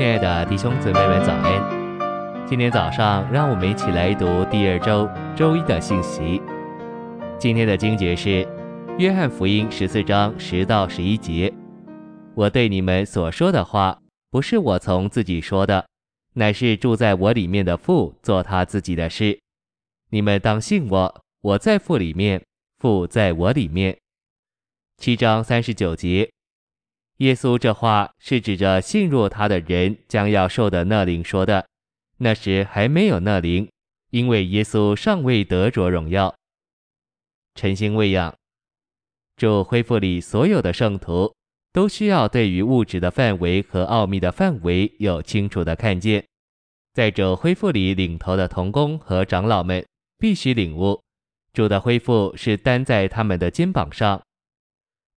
亲爱的弟兄姊妹们，早安！今天早上，让我们一起来读第二周周一的信息。今天的经节是《约翰福音》十四章十到十一节。我对你们所说的话，不是我从自己说的，乃是住在我里面的父做他自己的事。你们当信我，我在父里面，父在我里面。七章三十九节。耶稣这话是指着信入他的人将要受的那灵说的，那时还没有那灵，因为耶稣尚未得着荣耀。晨星喂养，主恢复里所有的圣徒都需要对于物质的范围和奥秘的范围有清楚的看见，在主恢复里领头的童工和长老们必须领悟，主的恢复是担在他们的肩膀上，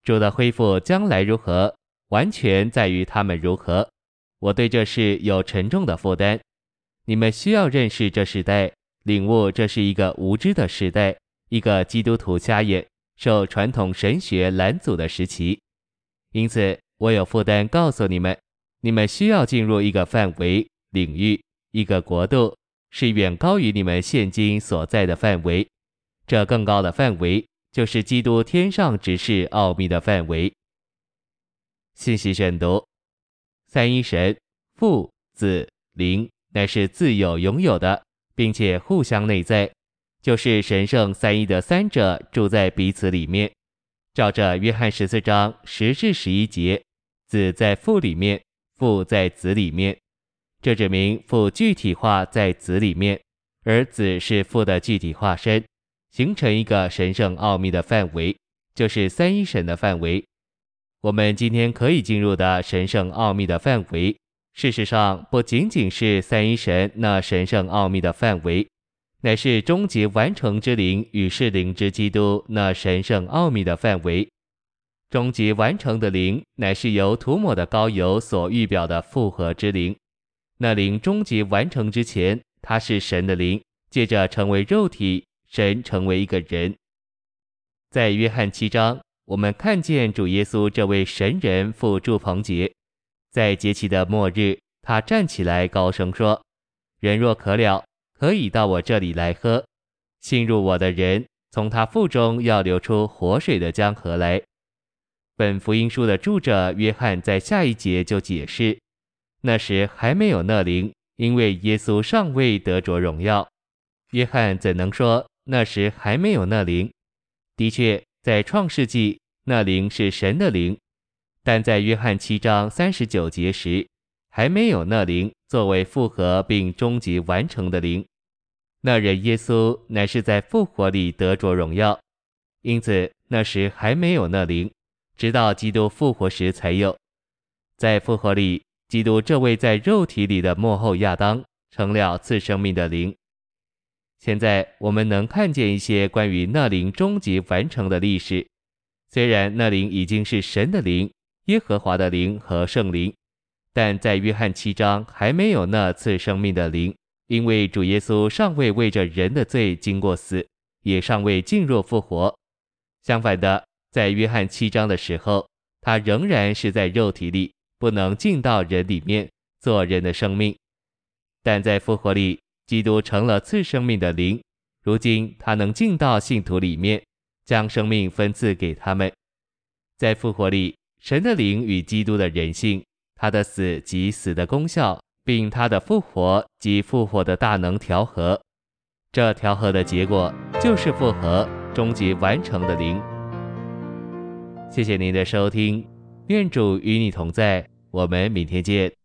主的恢复将来如何？完全在于他们如何。我对这事有沉重的负担。你们需要认识这时代，领悟这是一个无知的时代，一个基督徒瞎眼、受传统神学拦阻的时期。因此，我有负担告诉你们：你们需要进入一个范围、领域、一个国度，是远高于你们现今所在的范围。这更高的范围，就是基督天上执事奥秘的范围。信息选读：三一神父、子、灵乃是自有拥有的，并且互相内在，就是神圣三一的三者住在彼此里面。照着约翰十四章十至十一节，子在父里面，父在子里面，这指明父具体化在子里面，而子是父的具体化身，形成一个神圣奥秘的范围，就是三一神的范围。我们今天可以进入的神圣奥秘的范围，事实上不仅仅是三一神那神圣奥秘的范围，乃是终极完成之灵与世灵之基督那神圣奥秘的范围。终极完成的灵，乃是由涂抹的膏油所预表的复合之灵。那灵终极完成之前，它是神的灵，借着成为肉体，神成为一个人。在约翰七章。我们看见主耶稣这位神人赴住棚节，在节期的末日，他站起来高声说：“人若渴了，可以到我这里来喝。信入我的人，从他腹中要流出活水的江河来。”本福音书的著者约翰在下一节就解释：那时还没有那灵，因为耶稣尚未得着荣耀。约翰怎能说那时还没有那灵？的确。在创世纪，那灵是神的灵，但在约翰七章三十九节时，还没有那灵作为复合并终极完成的灵。那人耶稣乃是在复活里得着荣耀，因此那时还没有那灵，直到基督复活时才有。在复活里，基督这位在肉体里的幕后亚当成了赐生命的灵。现在我们能看见一些关于那灵终极完成的历史。虽然那灵已经是神的灵、耶和华的灵和圣灵，但在约翰七章还没有那次生命的灵，因为主耶稣尚未为着人的罪经过死，也尚未进入复活。相反的，在约翰七章的时候，他仍然是在肉体里，不能进到人里面做人的生命，但在复活里。基督成了赐生命的灵，如今他能进到信徒里面，将生命分赐给他们。在复活里，神的灵与基督的人性，他的死及死的功效，并他的复活及复活的大能调和。这调和的结果就是复合，终极完成的灵。谢谢您的收听，愿主与你同在，我们明天见。